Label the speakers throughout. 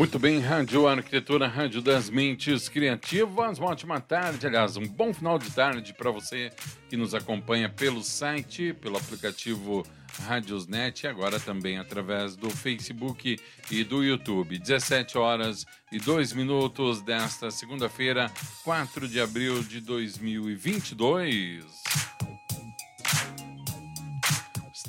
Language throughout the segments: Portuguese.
Speaker 1: Muito bem, Rádio Arquitetura, Rádio das Mentes Criativas. Uma ótima tarde, aliás, um bom final de tarde para você que nos acompanha pelo site, pelo aplicativo Radiosnet e agora também através do Facebook e do YouTube. 17 horas e 2 minutos desta segunda-feira, 4 de abril de 2022.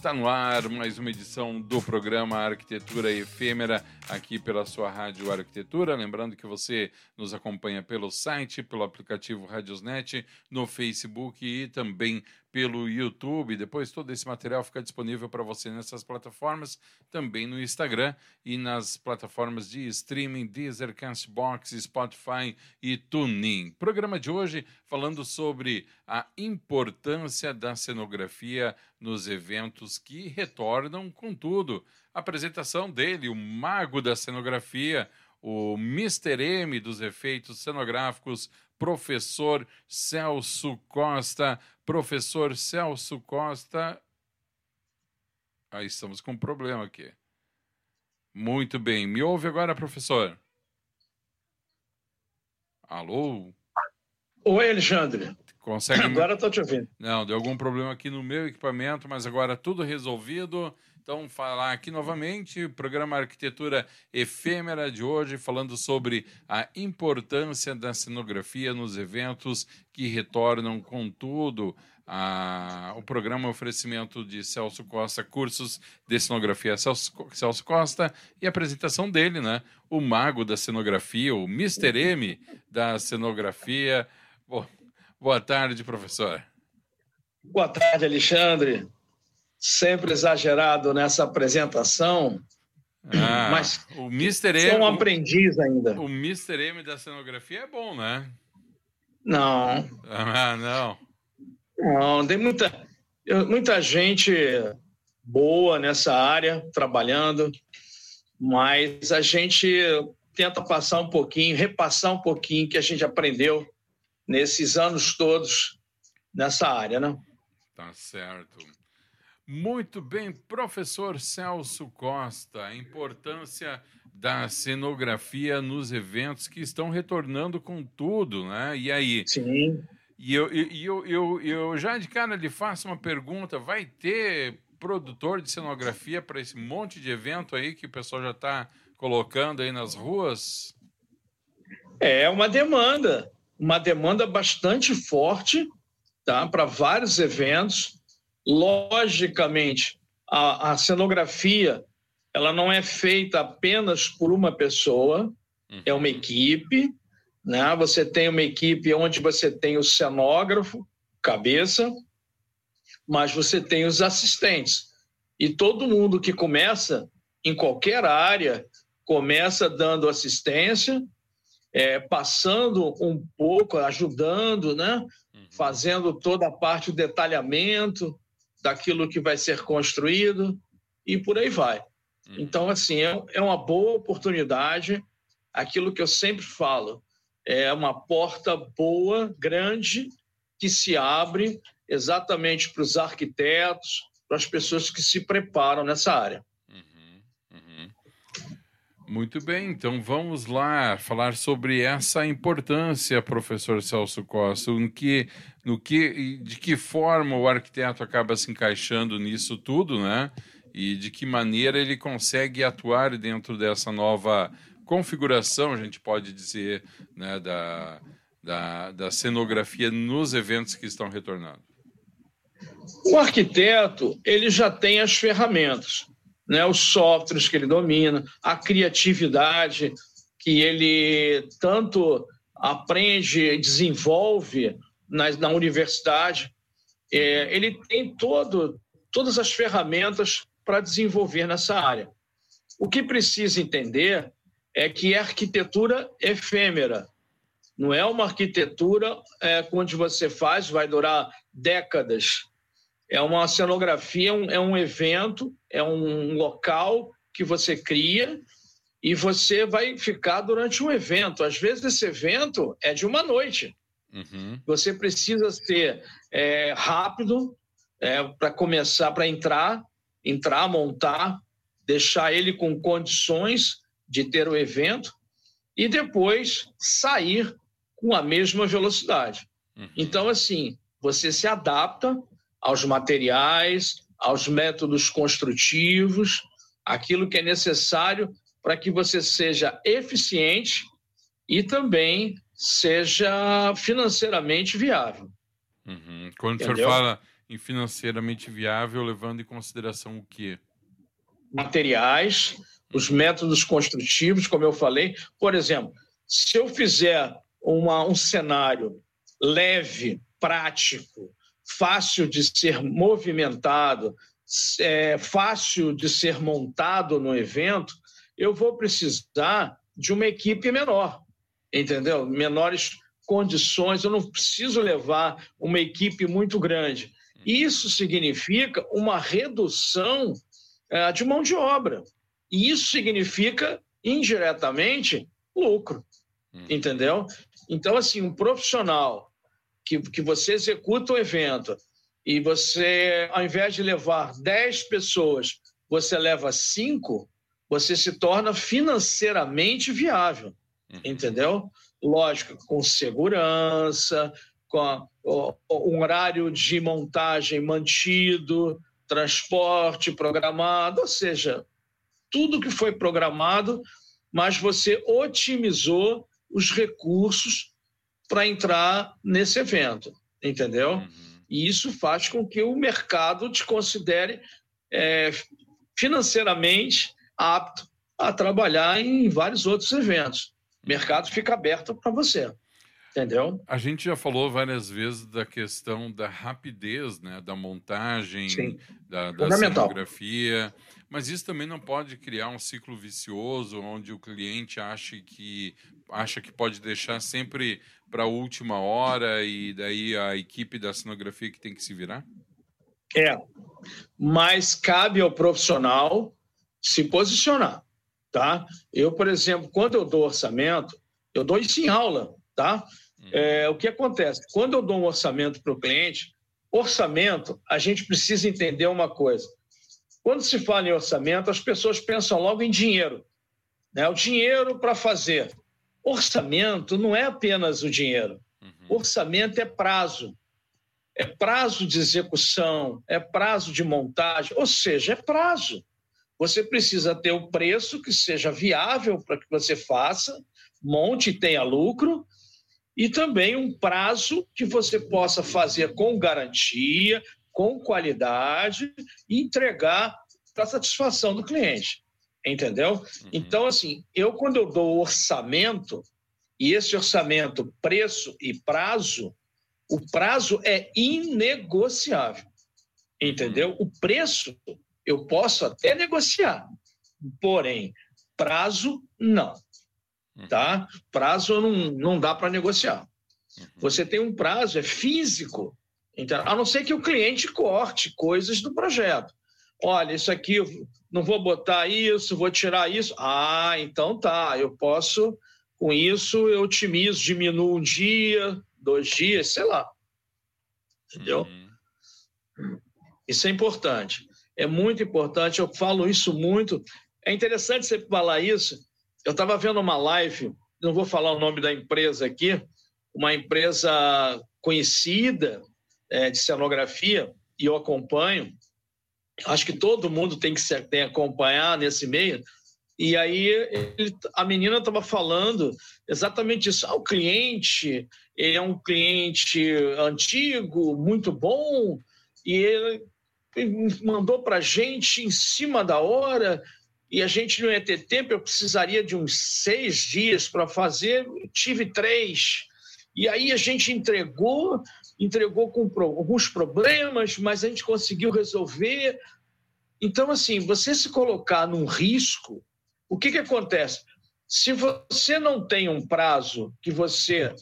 Speaker 1: Está no ar mais uma edição do programa Arquitetura Efêmera, aqui pela sua Rádio Arquitetura. Lembrando que você nos acompanha pelo site, pelo aplicativo Radiosnet, no Facebook e também pelo YouTube. Depois todo esse material fica disponível para você nessas plataformas, também no Instagram e nas plataformas de streaming Deezer, Castbox, Spotify e TuneIn. Programa de hoje falando sobre a importância da cenografia nos eventos que retornam com tudo. Apresentação dele, o mago da cenografia, o Mr. M dos efeitos cenográficos, professor Celso Costa. Professor Celso Costa. Aí estamos com um problema aqui. Muito bem. Me ouve agora, professor? Alô?
Speaker 2: Oi, Alexandre.
Speaker 1: Consegue...
Speaker 2: Agora estou te ouvindo.
Speaker 1: Não, deu algum problema aqui no meu equipamento, mas agora tudo resolvido. Então, falar aqui novamente, programa Arquitetura Efêmera de hoje, falando sobre a importância da cenografia nos eventos que retornam com tudo. A, o programa é oferecimento de Celso Costa, cursos de cenografia Celso, Celso Costa, e a apresentação dele, né? O mago da cenografia, o Mr. M da cenografia. Boa tarde, professor.
Speaker 2: Boa tarde, Alexandre sempre exagerado nessa apresentação.
Speaker 1: Ah, mas o Mr. M.
Speaker 2: Sou um aprendiz ainda.
Speaker 1: O Mr. M da cenografia é bom, né?
Speaker 2: Não.
Speaker 1: Ah, não.
Speaker 2: Não, tem muita, muita gente boa nessa área, trabalhando, mas a gente tenta passar um pouquinho, repassar um pouquinho que a gente aprendeu nesses anos todos nessa área, né?
Speaker 1: Tá certo. Muito bem, professor Celso Costa, a importância da cenografia nos eventos que estão retornando com tudo, né? E aí?
Speaker 2: Sim.
Speaker 1: E eu, eu, eu, eu já de cara lhe faço uma pergunta: vai ter produtor de cenografia para esse monte de evento aí que o pessoal já está colocando aí nas ruas?
Speaker 2: É uma demanda, uma demanda bastante forte, tá? Para vários eventos Logicamente, a, a cenografia ela não é feita apenas por uma pessoa, uhum. é uma equipe. Né? Você tem uma equipe onde você tem o cenógrafo, cabeça, mas você tem os assistentes. E todo mundo que começa em qualquer área começa dando assistência, é, passando um pouco, ajudando, né? Uhum. fazendo toda a parte do detalhamento, daquilo que vai ser construído e por aí vai. Uhum. Então, assim, é, é uma boa oportunidade. Aquilo que eu sempre falo é uma porta boa, grande, que se abre exatamente para os arquitetos, para as pessoas que se preparam nessa área.
Speaker 1: Muito bem, então vamos lá falar sobre essa importância, professor Celso Costa, no que no que, de que forma o arquiteto acaba se encaixando nisso tudo, né? E de que maneira ele consegue atuar dentro dessa nova configuração, a gente pode dizer, né, da, da, da cenografia nos eventos que estão retornando.
Speaker 2: O arquiteto ele já tem as ferramentas, né, os softwares que ele domina, a criatividade que ele tanto aprende e desenvolve na, na universidade. É, ele tem todo, todas as ferramentas para desenvolver nessa área. O que precisa entender é que é arquitetura efêmera. Não é uma arquitetura é, onde você faz, vai durar décadas. É uma cenografia, é um, é um evento, é um local que você cria e você vai ficar durante um evento. Às vezes, esse evento é de uma noite. Uhum. Você precisa ser é, rápido é, para começar, para entrar, entrar, montar, deixar ele com condições de ter o evento e depois sair com a mesma velocidade. Uhum. Então, assim, você se adapta aos materiais, aos métodos construtivos, aquilo que é necessário para que você seja eficiente e também seja financeiramente viável.
Speaker 1: Uhum. Quando Entendeu? o senhor fala em financeiramente viável, levando em consideração o quê?
Speaker 2: Materiais, os métodos construtivos, como eu falei. Por exemplo, se eu fizer uma, um cenário leve, prático, fácil de ser movimentado, é, fácil de ser montado no evento, eu vou precisar de uma equipe menor, entendeu? Menores condições, eu não preciso levar uma equipe muito grande. Isso significa uma redução é, de mão de obra. E isso significa, indiretamente, lucro. Hum. Entendeu? Então, assim, um profissional que, que você executa o evento e você, ao invés de levar 10 pessoas, você leva 5, você se torna financeiramente viável. Uhum. Entendeu? Lógico, com segurança, com a, o, um horário de montagem mantido, transporte programado, ou seja, tudo que foi programado, mas você otimizou os recursos para entrar nesse evento, entendeu? Uhum. E isso faz com que o mercado te considere é, financeiramente apto a trabalhar em vários outros eventos. O mercado fica aberto para você. Entendeu?
Speaker 1: A gente já falou várias vezes da questão da rapidez, né, da montagem, Sim. da, da cenografia, mas isso também não pode criar um ciclo vicioso onde o cliente acha que acha que pode deixar sempre para a última hora e daí a equipe da cenografia que tem que se virar?
Speaker 2: É, mas cabe ao profissional se posicionar, tá? Eu, por exemplo, quando eu dou orçamento, eu dou isso em aula, tá? Uhum. É, o que acontece? Quando eu dou um orçamento para o cliente, orçamento, a gente precisa entender uma coisa. Quando se fala em orçamento, as pessoas pensam logo em dinheiro. Né? O dinheiro para fazer. Orçamento não é apenas o dinheiro. Uhum. Orçamento é prazo. É prazo de execução, é prazo de montagem, ou seja, é prazo. Você precisa ter o um preço que seja viável para que você faça, monte e tenha lucro, e também um prazo que você possa fazer com garantia, com qualidade e entregar para satisfação do cliente. Entendeu? Uhum. Então, assim, eu quando eu dou orçamento, e esse orçamento, preço e prazo, o prazo é inegociável. Entendeu? Uhum. O preço eu posso até negociar, porém, prazo não. Uhum. Tá? Prazo não, não dá para negociar. Uhum. Você tem um prazo, é físico, então, a não ser que o cliente corte coisas do projeto. Olha, isso aqui, não vou botar isso, vou tirar isso. Ah, então tá, eu posso, com isso, eu otimizo, diminuo um dia, dois dias, sei lá. Entendeu? Uhum. Isso é importante. É muito importante, eu falo isso muito. É interessante você falar isso, eu estava vendo uma live, não vou falar o nome da empresa aqui, uma empresa conhecida é, de cenografia, e eu acompanho. Acho que todo mundo tem que, se, tem acompanhar nesse meio. E aí ele, a menina estava falando exatamente isso. Ah, o cliente ele é um cliente antigo, muito bom, e ele mandou para a gente em cima da hora e a gente não ia ter tempo, eu precisaria de uns seis dias para fazer, tive três. E aí a gente entregou, entregou com alguns problemas, mas a gente conseguiu resolver. Então, assim, você se colocar num risco, o que, que acontece? Se você não tem um prazo que você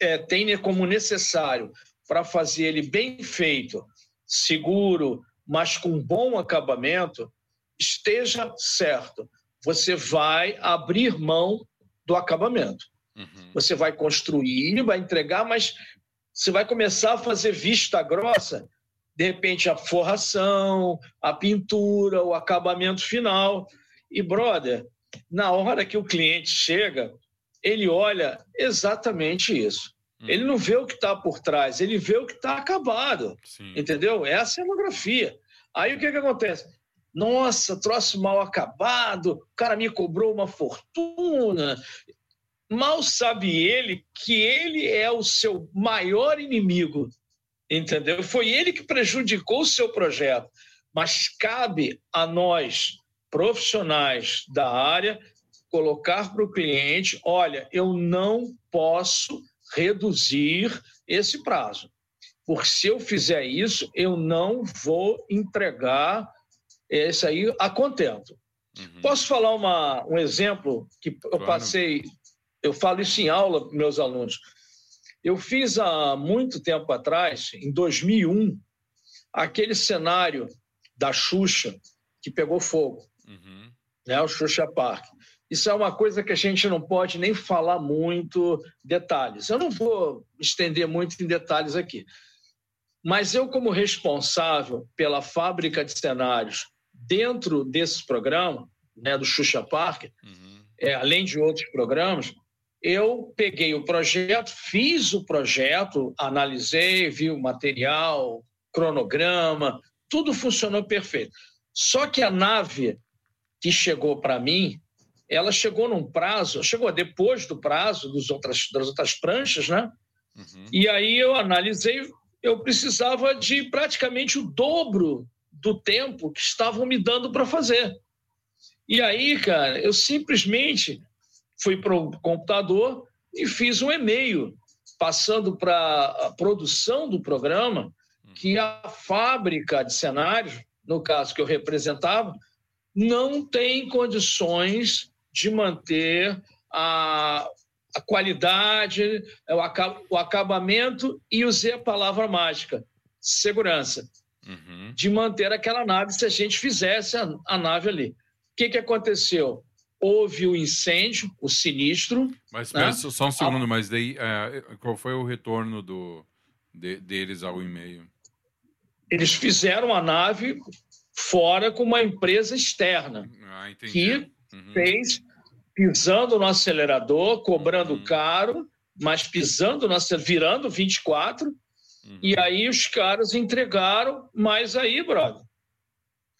Speaker 2: é, tenha como necessário para fazer ele bem feito, seguro, mas com bom acabamento, esteja certo. Você vai abrir mão do acabamento. Uhum. Você vai construir, vai entregar, mas você vai começar a fazer vista grossa, de repente a forração, a pintura, o acabamento final. E, brother, na hora que o cliente chega, ele olha exatamente isso. Hum. Ele não vê o que está por trás, ele vê o que está acabado. Sim. Entendeu? É a cenografia. Aí o que, que acontece? Nossa, troço mal acabado, o cara me cobrou uma fortuna. Mal sabe ele que ele é o seu maior inimigo, entendeu? Foi ele que prejudicou o seu projeto. Mas cabe a nós, profissionais da área, colocar para o cliente: olha, eu não posso reduzir esse prazo, porque se eu fizer isso, eu não vou entregar esse aí a contento. Uhum. Posso falar uma, um exemplo que eu claro. passei, eu falo isso em aula para meus alunos. Eu fiz há muito tempo atrás, em 2001, aquele cenário da Xuxa que pegou fogo, uhum. né, o Xuxa Park. Isso é uma coisa que a gente não pode nem falar muito detalhes. Eu não vou estender muito em detalhes aqui. Mas eu, como responsável pela fábrica de cenários dentro desse programa, né, do Xuxa Park, uhum. é, além de outros programas, eu peguei o projeto, fiz o projeto, analisei, vi o material, cronograma, tudo funcionou perfeito. Só que a nave que chegou para mim, ela chegou num prazo, chegou depois do prazo dos outras, das outras pranchas, né? Uhum. E aí eu analisei, eu precisava de praticamente o dobro do tempo que estavam me dando para fazer. E aí, cara, eu simplesmente fui para o computador e fiz um e-mail passando para a produção do programa que a fábrica de cenários, no caso que eu representava, não tem condições de manter a, a qualidade, o, acabamento e usei a palavra mágica, segurança, uhum. de manter aquela nave se a gente fizesse a, a nave ali. O que, que aconteceu? houve o incêndio, o sinistro.
Speaker 1: Mas né? só um segundo, a... mas daí é, qual foi o retorno do, de, deles ao e-mail?
Speaker 2: Eles fizeram a nave fora com uma empresa externa
Speaker 1: ah,
Speaker 2: que uhum. fez pisando no acelerador, cobrando uhum. caro, mas pisando no virando 24. Uhum. E aí os caras entregaram, mas aí, brother,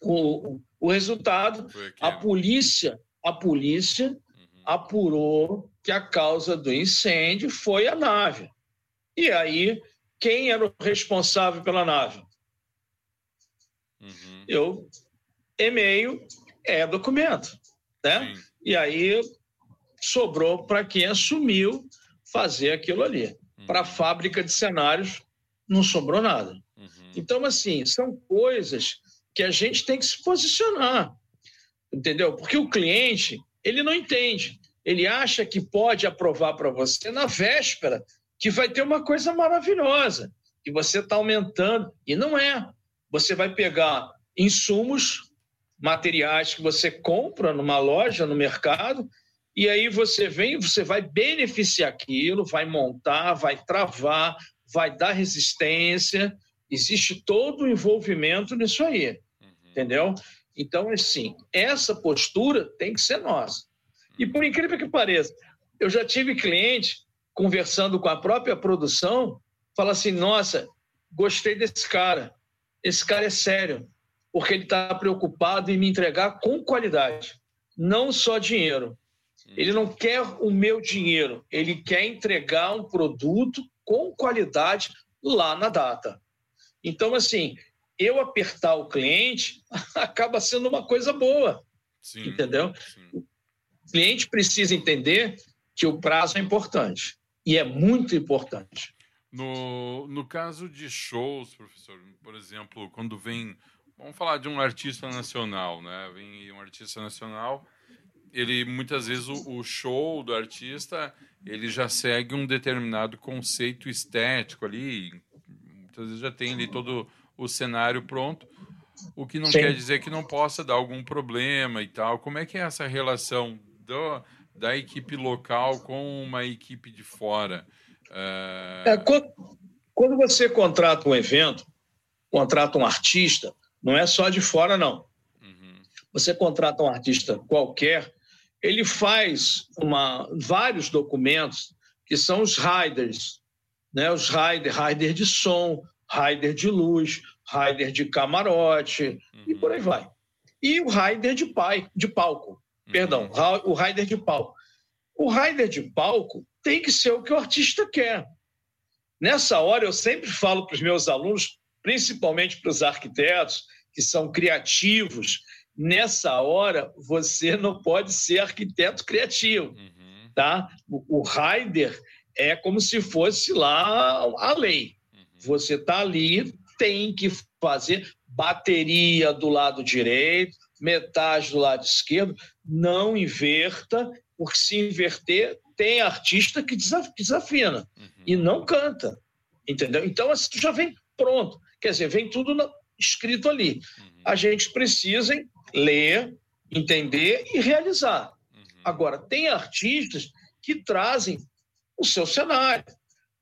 Speaker 2: o, o resultado, a polícia a polícia uhum. apurou que a causa do incêndio foi a nave. E aí, quem era o responsável pela nave? Uhum. Eu, e-mail é documento, né? Sim. E aí sobrou para quem assumiu fazer aquilo ali. Uhum. Para a fábrica de cenários não sobrou nada. Uhum. Então, assim, são coisas que a gente tem que se posicionar entendeu? Porque o cliente, ele não entende. Ele acha que pode aprovar para você na véspera que vai ter uma coisa maravilhosa, que você está aumentando. E não é. Você vai pegar insumos, materiais que você compra numa loja, no mercado, e aí você vem, você vai beneficiar aquilo, vai montar, vai travar, vai dar resistência. Existe todo o envolvimento nisso aí, uhum. entendeu? Então, assim, essa postura tem que ser nossa. E por incrível que pareça, eu já tive cliente conversando com a própria produção, fala assim: nossa, gostei desse cara. Esse cara é sério, porque ele está preocupado em me entregar com qualidade, não só dinheiro. Ele não quer o meu dinheiro, ele quer entregar um produto com qualidade lá na data. Então, assim, eu apertar o cliente acaba sendo uma coisa boa. Sim, entendeu? Sim. O cliente precisa entender que o prazo é importante. E é muito importante.
Speaker 1: No, no caso de shows, professor, por exemplo, quando vem. Vamos falar de um artista nacional, né? Vem um artista nacional ele muitas vezes o, o, show do artista ele já segue um determinado conceito estético ali, muitas vezes já tem ali todo o cenário pronto, o que não Sim. quer dizer que não possa dar algum problema e tal. Como é que é essa relação do, da equipe local com uma equipe de fora?
Speaker 2: Uh... É, quando, quando você contrata um evento, contrata um artista, não é só de fora, não. Uhum. Você contrata um artista qualquer, ele faz uma, vários documentos que são os riders, né? os rider, rider de som, rider de luz, rider de camarote uhum. e por aí vai. E o rider de, pai, de palco, uhum. perdão, o rider de palco. O rider de palco tem que ser o que o artista quer. Nessa hora, eu sempre falo para os meus alunos, principalmente para os arquitetos, que são criativos, nessa hora você não pode ser arquiteto criativo, uhum. tá? O, o rider é como se fosse lá a lei. Uhum. Você está ali, tem que fazer bateria do lado direito, metade do lado esquerdo, não inverta, porque se inverter, tem artista que desafina uhum. e não canta, entendeu? Então, assim, já vem pronto, quer dizer, vem tudo escrito ali. Uhum. A gente precisa ler, entender e realizar. Uhum. Agora, tem artistas que trazem o seu cenário,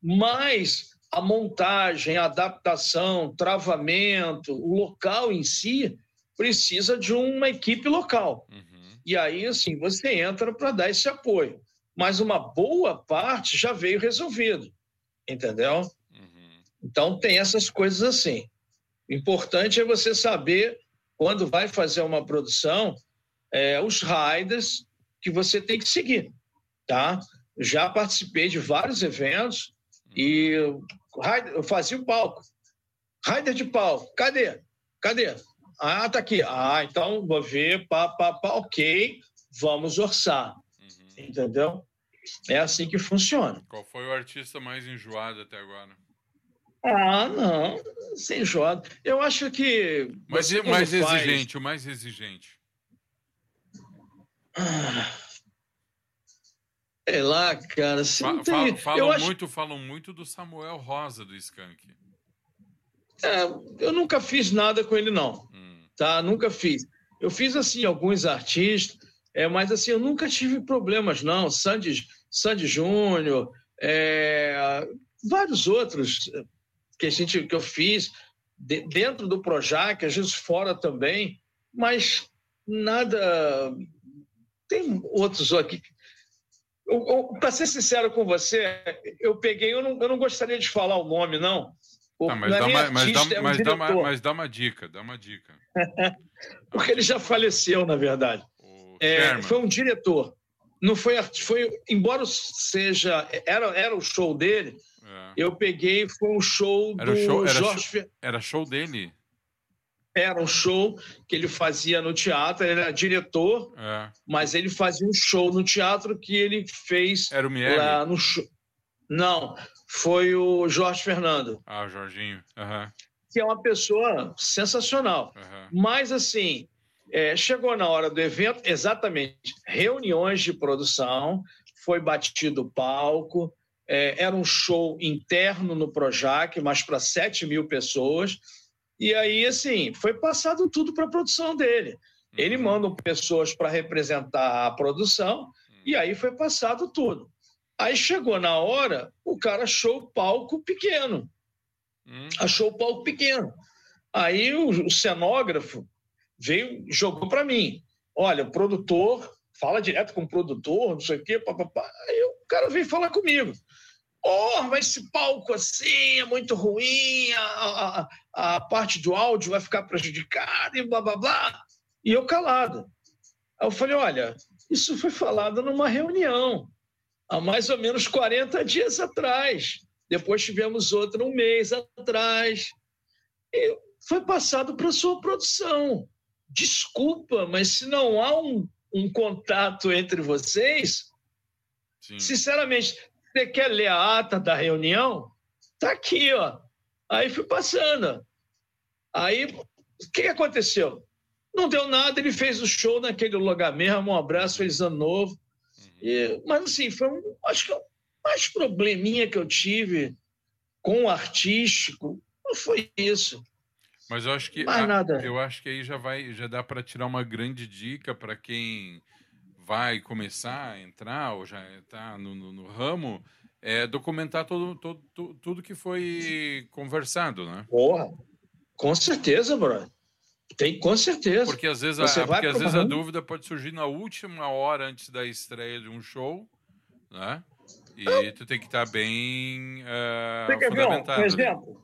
Speaker 2: mas a montagem, a adaptação, travamento, o local em si precisa de uma equipe local. Uhum. E aí, assim, você entra para dar esse apoio. Mas uma boa parte já veio resolvido, entendeu? Uhum. Então, tem essas coisas assim. O importante é você saber quando vai fazer uma produção, é, os riders que você tem que seguir, tá? Já participei de vários eventos e eu fazia o palco. Rider de palco, cadê? Cadê? Ah, tá aqui. Ah, então vou ver, pá, pá, pá, ok, vamos orçar. Uhum. Entendeu? É assim que funciona.
Speaker 1: Qual foi o artista mais enjoado até agora?
Speaker 2: Ah, não, sem joda. Eu acho que.
Speaker 1: Mas o mais faz... exigente, o mais exigente.
Speaker 2: Ah, sei lá, cara.
Speaker 1: Fa tem... falam, muito, falam muito do Samuel Rosa do Skank.
Speaker 2: É, eu nunca fiz nada com ele, não. Hum. Tá? Nunca fiz. Eu fiz, assim, alguns artistas, é, mas, assim, eu nunca tive problemas, não. Sandy, Sandy Júnior, é, vários outros que a gente que eu fiz de, dentro do Projac, às vezes fora também, mas nada. Tem outros aqui. Para ser sincero com você, eu peguei, eu não, eu não gostaria de falar o nome, não.
Speaker 1: Mas, dá uma, mas, dá, é um mas, dá uma, mas, dá uma, dica, dá uma dica.
Speaker 2: Porque ele já faleceu, na verdade. É, foi um diretor. Não foi, foi, embora seja, era, era o show dele, é. Eu peguei, foi um show era do show, era Jorge.
Speaker 1: Show, era show dele?
Speaker 2: Era um show que ele fazia no teatro, ele era diretor, é. mas ele fazia um show no teatro que ele fez
Speaker 1: era o lá
Speaker 2: no show. Não, foi o Jorge Fernando.
Speaker 1: Ah, o Jorginho. Uhum.
Speaker 2: Que é uma pessoa sensacional. Uhum. Mas, assim, é, chegou na hora do evento, exatamente, reuniões de produção, foi batido o palco, é, era um show interno no Projac, mas para 7 mil pessoas. E aí, assim, foi passado tudo para a produção dele. Ele uhum. manda pessoas para representar a produção, e aí foi passado tudo. Aí chegou na hora, o cara achou o palco pequeno. Uhum. Achou o palco pequeno. Aí o, o cenógrafo veio, jogou para mim. Olha, o produtor, fala direto com o produtor, não sei o quê, papapá. Aí o cara veio falar comigo. Oh, mas esse palco assim é muito ruim, a, a, a parte do áudio vai ficar prejudicada e blá blá blá. E eu calado. Aí eu falei: olha, isso foi falado numa reunião há mais ou menos 40 dias atrás. Depois tivemos outra um mês atrás. E foi passado para a sua produção. Desculpa, mas se não há um, um contato entre vocês, Sim. sinceramente, você quer ler a ata da reunião? Tá aqui, ó. Aí fui passando. Aí, o que aconteceu? Não deu nada, ele fez o show naquele lugar mesmo, um abraço, feliz ano novo. Uhum. E, mas assim, foi um, acho que é o mais probleminha que eu tive com o artístico não foi isso.
Speaker 1: Mas eu acho que a, nada. eu acho que aí já vai, já dá para tirar uma grande dica para quem vai começar a entrar ou já está no, no, no, ramo, é documentar todo, todo, tudo, tudo que foi conversado, né?
Speaker 2: Porra, com certeza, brother. Tem, com certeza.
Speaker 1: Porque às vezes, a, porque às vezes a dúvida pode surgir na última hora antes da estreia de um show, né? E tu tem que estar bem uh, fundamentado.
Speaker 2: Um exemplo,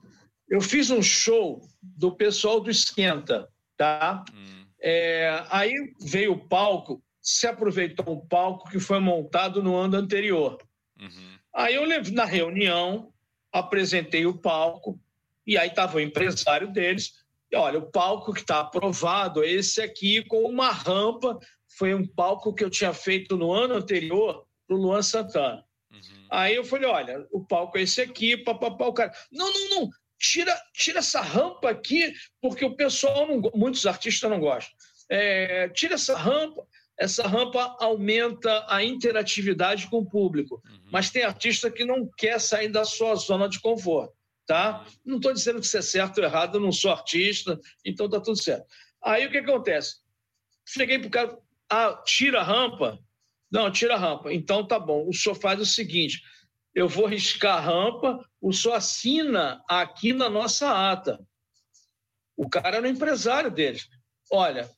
Speaker 2: eu fiz um show do pessoal do Esquenta, tá? Hum. É, aí veio o palco, se aproveitou um palco que foi montado no ano anterior. Uhum. Aí eu na reunião apresentei o palco e aí estava o empresário deles. E, olha, o palco que está aprovado é esse aqui com uma rampa. Foi um palco que eu tinha feito no ano anterior para o Luan Santana. Uhum. Aí eu falei, olha, o palco é esse aqui, papapá, o cara. Não, não, não, tira, tira essa rampa aqui, porque o pessoal, não, muitos artistas não gostam. É, tira essa rampa, essa rampa aumenta a interatividade com o público. Uhum. Mas tem artista que não quer sair da sua zona de conforto, tá? Não estou dizendo que isso é certo ou errado, eu não sou artista, então tá tudo certo. Aí o que acontece? Cheguei pro cara, ah, tira a rampa? Não, tira a rampa. Então tá bom. O senhor faz o seguinte: eu vou riscar a rampa, o senhor assina aqui na nossa ata. O cara era o empresário deles. Olha,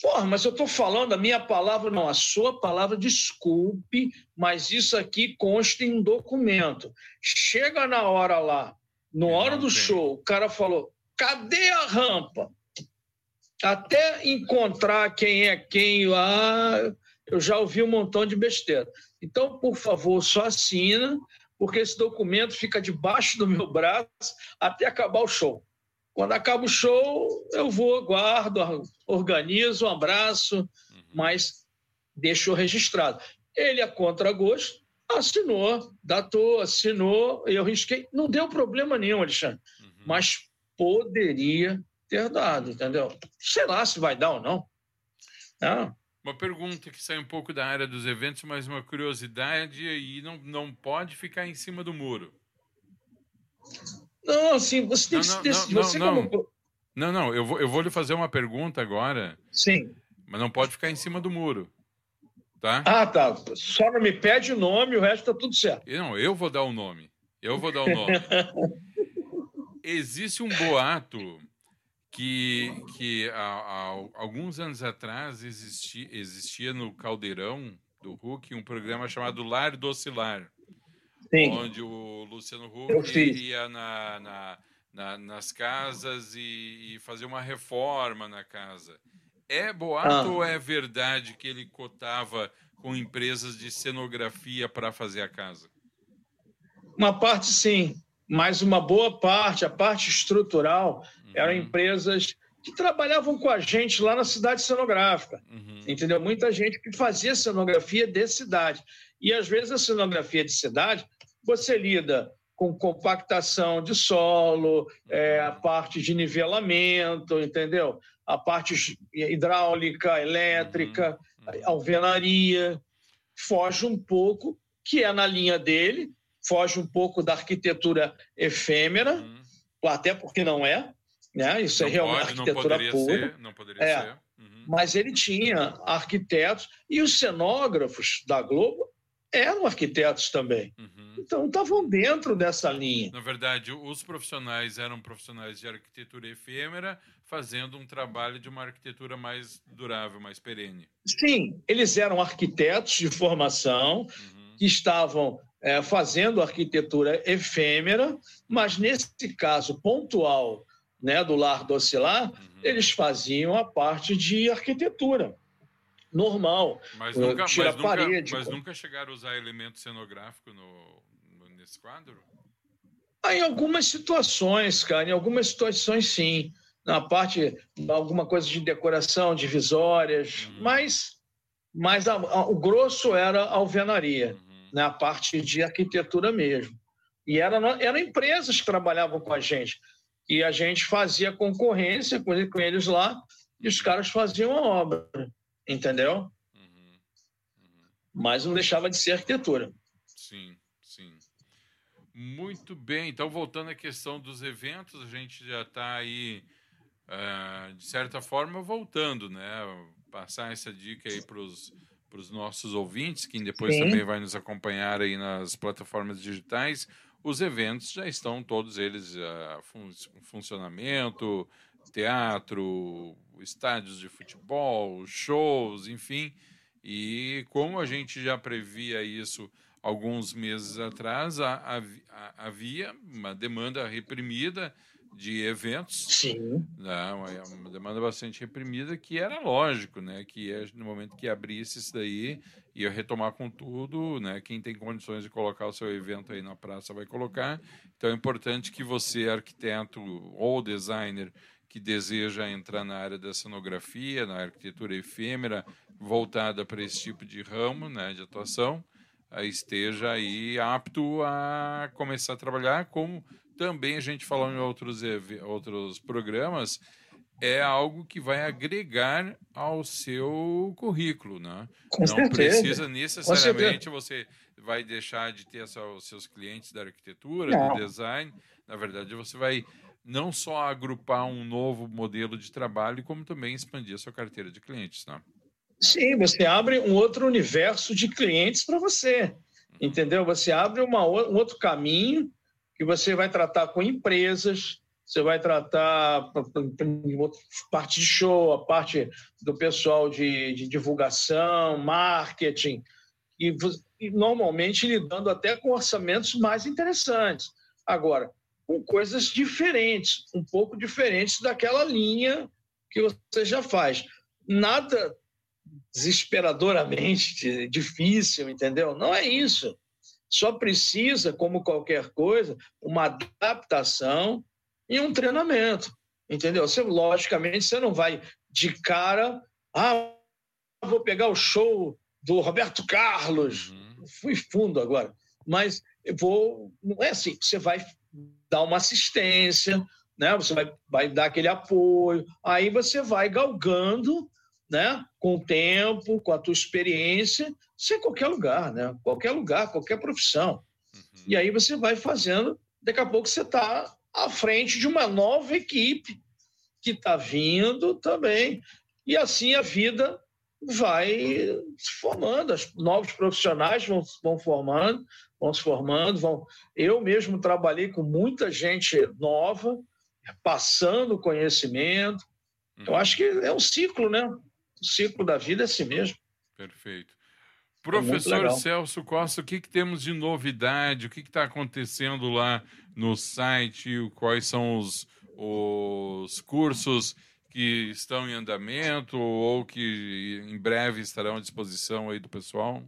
Speaker 2: porra, mas eu estou falando a minha palavra, não, a sua palavra, desculpe, mas isso aqui consta em um documento. Chega na hora lá, na hora do show, o cara falou: cadê a rampa? Até encontrar quem é quem lá, eu já ouvi um montão de besteira. Então, por favor, só assina, porque esse documento fica debaixo do meu braço até acabar o show. Quando acaba o show, eu vou, guardo, organizo, um abraço, uhum. mas deixo registrado. Ele, a contragosto, assinou, datou, assinou, eu risquei. Não deu problema nenhum, Alexandre, uhum. mas poderia ter dado, entendeu? Sei lá se vai dar ou não.
Speaker 1: não. Uma pergunta que sai um pouco da área dos eventos, mas uma curiosidade e não, não pode ficar em cima do muro.
Speaker 2: Não, assim, você tem não, que decidir. Não, você
Speaker 1: não, como... não, não, eu vou, eu vou lhe fazer uma pergunta agora.
Speaker 2: Sim.
Speaker 1: Mas não pode ficar em cima do muro. Tá?
Speaker 2: Ah, tá. Só não me pede o nome, o resto tá tudo certo.
Speaker 1: Não, eu vou dar o nome. Eu vou dar o nome. Existe um boato que, que há, há, alguns anos atrás existia, existia no Caldeirão do Huck um programa chamado Lar do Oscilar, Sim. onde o Luciano Huck ia na, na, na, nas casas e, e fazer uma reforma na casa. É boato ah. ou é verdade que ele cotava com empresas de cenografia para fazer a casa?
Speaker 2: Uma parte sim, mas uma boa parte, a parte estrutural, eram uhum. empresas que trabalhavam com a gente lá na cidade cenográfica, uhum. entendeu? Muita gente que fazia cenografia de cidade. E às vezes a cenografia de cidade, você lida com compactação de solo, é, a parte de nivelamento, entendeu? A parte hidráulica, elétrica, uhum. uhum. alvenaria. Foge um pouco, que é na linha dele, foge um pouco da arquitetura efêmera, uhum. até porque não é, né? Isso é não é realmente pode, arquitetura não pura. Ser,
Speaker 1: não poderia é. ser.
Speaker 2: Uhum. Mas ele tinha arquitetos e os cenógrafos da Globo eram arquitetos também. Uhum. Então estavam dentro dessa linha.
Speaker 1: Na verdade, os profissionais eram profissionais de arquitetura efêmera, fazendo um trabalho de uma arquitetura mais durável, mais perene.
Speaker 2: Sim, eles eram arquitetos de formação uhum. que estavam é, fazendo arquitetura efêmera, mas nesse caso pontual né, do Lar do Oscilar, uhum. eles faziam a parte de arquitetura normal.
Speaker 1: Mas nunca, tira mas parede, nunca, mas nunca chegaram a usar elemento cenográfico no, no, nesse quadro?
Speaker 2: Ah, em algumas situações, cara, em algumas situações sim. Na parte, alguma coisa de decoração, divisórias, uhum. mas, mas a, a, o grosso era a alvenaria, uhum. Né, a parte de arquitetura mesmo. E era, eram empresas que trabalhavam com a gente e a gente fazia concorrência com eles lá e os caras faziam a obra, entendeu? Uhum. Uhum. Mas não deixava de ser arquitetura.
Speaker 1: Sim, sim. Muito bem. Então, voltando à questão dos eventos, a gente já está aí, uh, de certa forma, voltando, né? Passar essa dica aí para os nossos ouvintes, que depois Sim. também vai nos acompanhar aí nas plataformas digitais. Os eventos já estão todos eles fun funcionamento, teatro, estádios de futebol, shows, enfim. E como a gente já previa isso alguns meses atrás, havia uma demanda reprimida de eventos.
Speaker 2: Sim.
Speaker 1: Né, uma demanda bastante reprimida, que era lógico, né? Que é, no momento que abrisse isso daí, ia retomar com tudo, né? Quem tem condições de colocar o seu evento aí na praça vai colocar. Então é importante que você, arquiteto ou designer, que deseja entrar na área da cenografia, na arquitetura efêmera, voltada para esse tipo de ramo né, de atuação, esteja aí apto a começar a trabalhar, como também a gente falou em outros, outros programas, é algo que vai agregar ao seu currículo, né?
Speaker 2: Com
Speaker 1: Não
Speaker 2: certeza.
Speaker 1: precisa necessariamente você vai deixar de ter os seus clientes da arquitetura, Não. do design. Na verdade, você vai não só agrupar um novo modelo de trabalho, como também expandir a sua carteira de clientes, né?
Speaker 2: Sim, você abre um outro universo de clientes para você, entendeu? Você abre uma, um outro caminho que você vai tratar com empresas, você vai tratar parte de show, a parte do pessoal de, de divulgação, marketing, e, e normalmente lidando até com orçamentos mais interessantes. Agora, com coisas diferentes, um pouco diferentes daquela linha que você já faz. Nada desesperadoramente difícil, entendeu? Não é isso. Só precisa, como qualquer coisa, uma adaptação e um treinamento, entendeu? Você, logicamente, você não vai de cara, ah, vou pegar o show do Roberto Carlos, uhum. fui fundo agora, mas eu vou, não é assim, você vai dar uma assistência, né? Você vai, vai dar aquele apoio, aí você vai galgando né? Com o tempo, com a tua experiência, isso em qualquer lugar, né? Qualquer lugar, qualquer profissão. Uhum. E aí você vai fazendo, daqui a pouco você está à frente de uma nova equipe que está vindo também. E assim a vida vai se formando, os novos profissionais vão, vão formando, vão se formando, vão. Eu mesmo trabalhei com muita gente nova, passando conhecimento. Uhum. Eu acho que é um ciclo, né? o ciclo da vida é assim mesmo.
Speaker 1: Perfeito. É Professor Celso Costa, o que, que, temos de novidade? O que está acontecendo lá no site? Quais são os, os cursos que estão em andamento ou que em breve estarão à disposição aí do pessoal?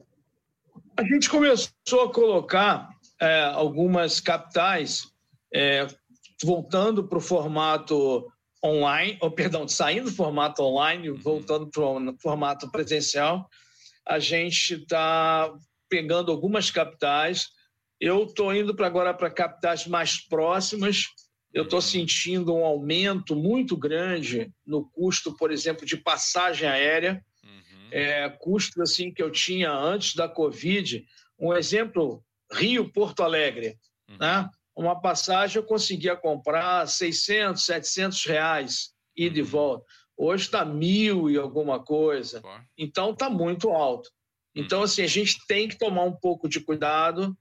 Speaker 2: A gente começou a colocar é, algumas capitais é, voltando para o formato online, ou perdão, saindo do formato online, uhum. voltando para o formato presencial. A gente está pegando algumas capitais. Eu estou indo para agora para capitais mais próximas. Eu estou uhum. sentindo um aumento muito grande no custo, por exemplo, de passagem aérea. Uhum. É, custo assim que eu tinha antes da Covid. Um exemplo, Rio-Porto Alegre. Uhum. Né? uma passagem eu conseguia comprar 600, 700 reais ida e uhum. volta. Hoje está mil e alguma coisa. Então está muito alto. Então, uhum. assim, a gente tem que tomar um pouco de cuidado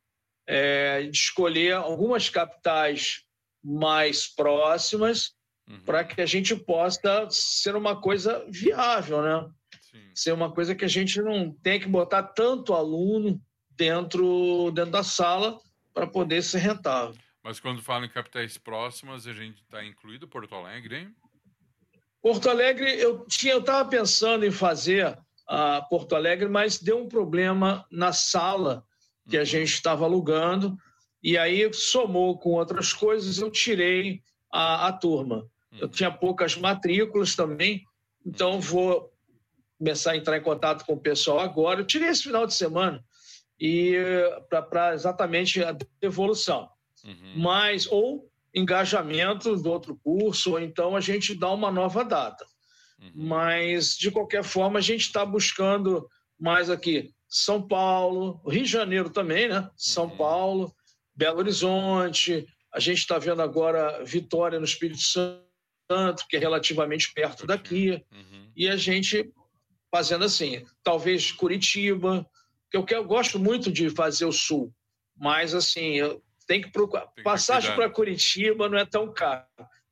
Speaker 2: é, de escolher algumas capitais mais próximas uhum. para que a gente possa ser uma coisa viável, né? Sim. Ser uma coisa que a gente não tem que botar tanto aluno dentro, dentro da sala para poder ser rentável.
Speaker 1: Mas quando fala em capitais próximas, a gente está incluído Porto Alegre, hein?
Speaker 2: Porto Alegre, eu tinha, eu estava pensando em fazer a uh, Porto Alegre, mas deu um problema na sala que uhum. a gente estava alugando e aí somou com outras coisas, eu tirei a, a turma. Uhum. Eu tinha poucas matrículas também, então uhum. vou começar a entrar em contato com o pessoal agora. Eu tirei esse final de semana e para exatamente a devolução uhum. mas ou engajamento do outro curso, ou então a gente dá uma nova data. uhum. mas de qualquer forma a gente está buscando mais aqui São Paulo, Rio de Janeiro também, né? São uhum. Paulo, Belo Horizonte, a gente está vendo agora Vitória no Espírito Santo, que é relativamente perto daqui, uhum. e a gente fazendo assim, talvez Curitiba, que eu, eu gosto muito de fazer o Sul, mas assim, eu tenho que procurar. Tem que Passagem para Curitiba não é tão caro,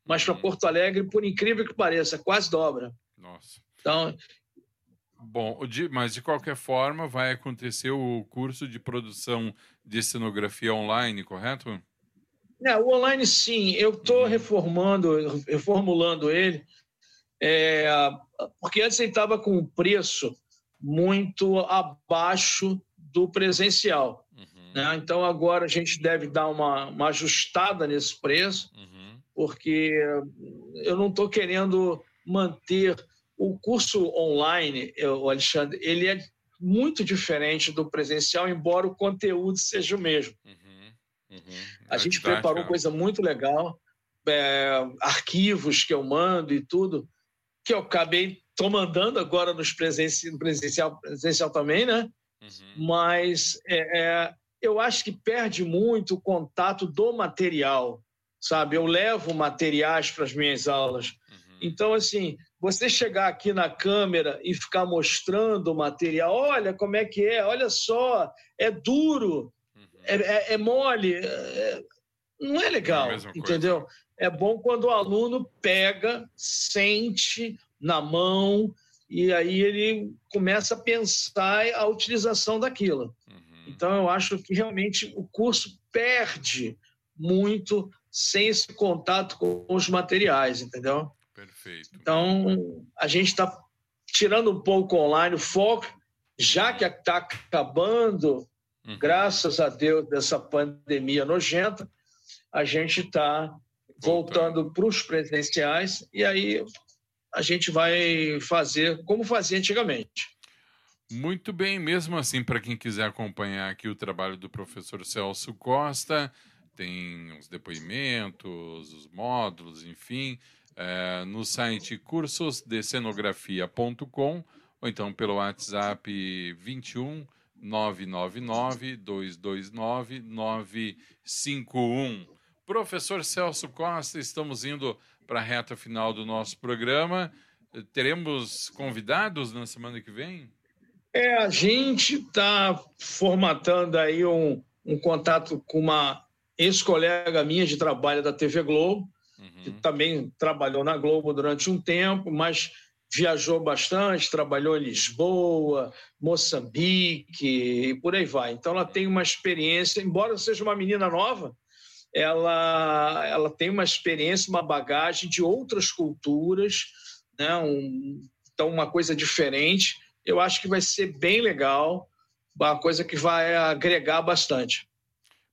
Speaker 2: mas para uhum. Porto Alegre, por incrível que pareça, quase dobra.
Speaker 1: Nossa.
Speaker 2: Então.
Speaker 1: Bom, mas de qualquer forma, vai acontecer o curso de produção de cenografia online, correto?
Speaker 2: É, o online sim, eu estou uhum. reformando, reformulando ele, é, porque antes ele estava com um preço muito abaixo do presencial. Né? Então agora a gente deve dar uma, uma ajustada nesse preço, uhum. porque eu não estou querendo manter o curso online, o Alexandre, ele é muito diferente do presencial, embora o conteúdo seja o mesmo. Uhum. Uhum. A gente preparou coisa muito legal, é, arquivos que eu mando e tudo, que eu acabei tô mandando agora nos presenci, no presencial, presencial também, né? Uhum. Mas é, é, eu acho que perde muito o contato do material, sabe? Eu levo materiais para as minhas aulas. Uhum. Então, assim, você chegar aqui na câmera e ficar mostrando o material, olha como é que é, olha só, é duro, é, é, é mole, é, não é legal, é entendeu? É bom quando o aluno pega, sente na mão e aí ele começa a pensar a utilização daquilo. Uhum. Então eu acho que realmente o curso perde muito sem esse contato com os materiais, entendeu?
Speaker 1: Perfeito.
Speaker 2: Então a gente está tirando um pouco online o foco, já que está acabando Uhum. Graças a Deus, dessa pandemia nojenta, a gente está voltando para os presenciais e aí a gente vai fazer como fazia antigamente.
Speaker 1: Muito bem, mesmo assim, para quem quiser acompanhar aqui o trabalho do professor Celso Costa, tem os depoimentos, os módulos, enfim, é, no site cursosdecenografia.com ou então pelo WhatsApp 21 999-229-951. Professor Celso Costa, estamos indo para a reta final do nosso programa. Teremos convidados na semana que vem?
Speaker 2: É, a gente está formatando aí um, um contato com uma ex-colega minha de trabalho da TV Globo, uhum. que também trabalhou na Globo durante um tempo, mas viajou bastante, trabalhou em Lisboa, Moçambique e por aí vai. Então ela tem uma experiência, embora seja uma menina nova, ela, ela tem uma experiência, uma bagagem de outras culturas, né? Um, então uma coisa diferente. Eu acho que vai ser bem legal, uma coisa que vai agregar bastante.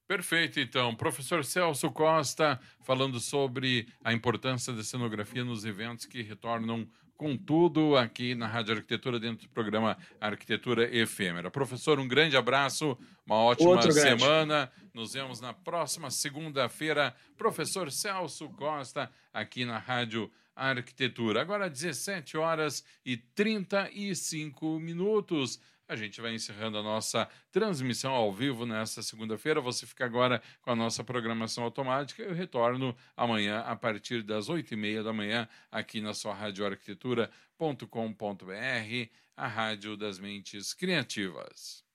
Speaker 1: Perfeito, então. Professor Celso Costa falando sobre a importância da cenografia nos eventos que retornam com tudo aqui na Rádio Arquitetura, dentro do programa Arquitetura Efêmera. Professor, um grande abraço, uma ótima semana. Nos vemos na próxima segunda-feira. Professor Celso Costa, aqui na Rádio Arquitetura. Agora, 17 horas e 35 minutos a gente vai encerrando a nossa transmissão ao vivo nesta segunda-feira. Você fica agora com a nossa programação automática. Eu retorno amanhã a partir das oito e meia da manhã aqui na sua radioarquitetura.com.br, a rádio das mentes criativas.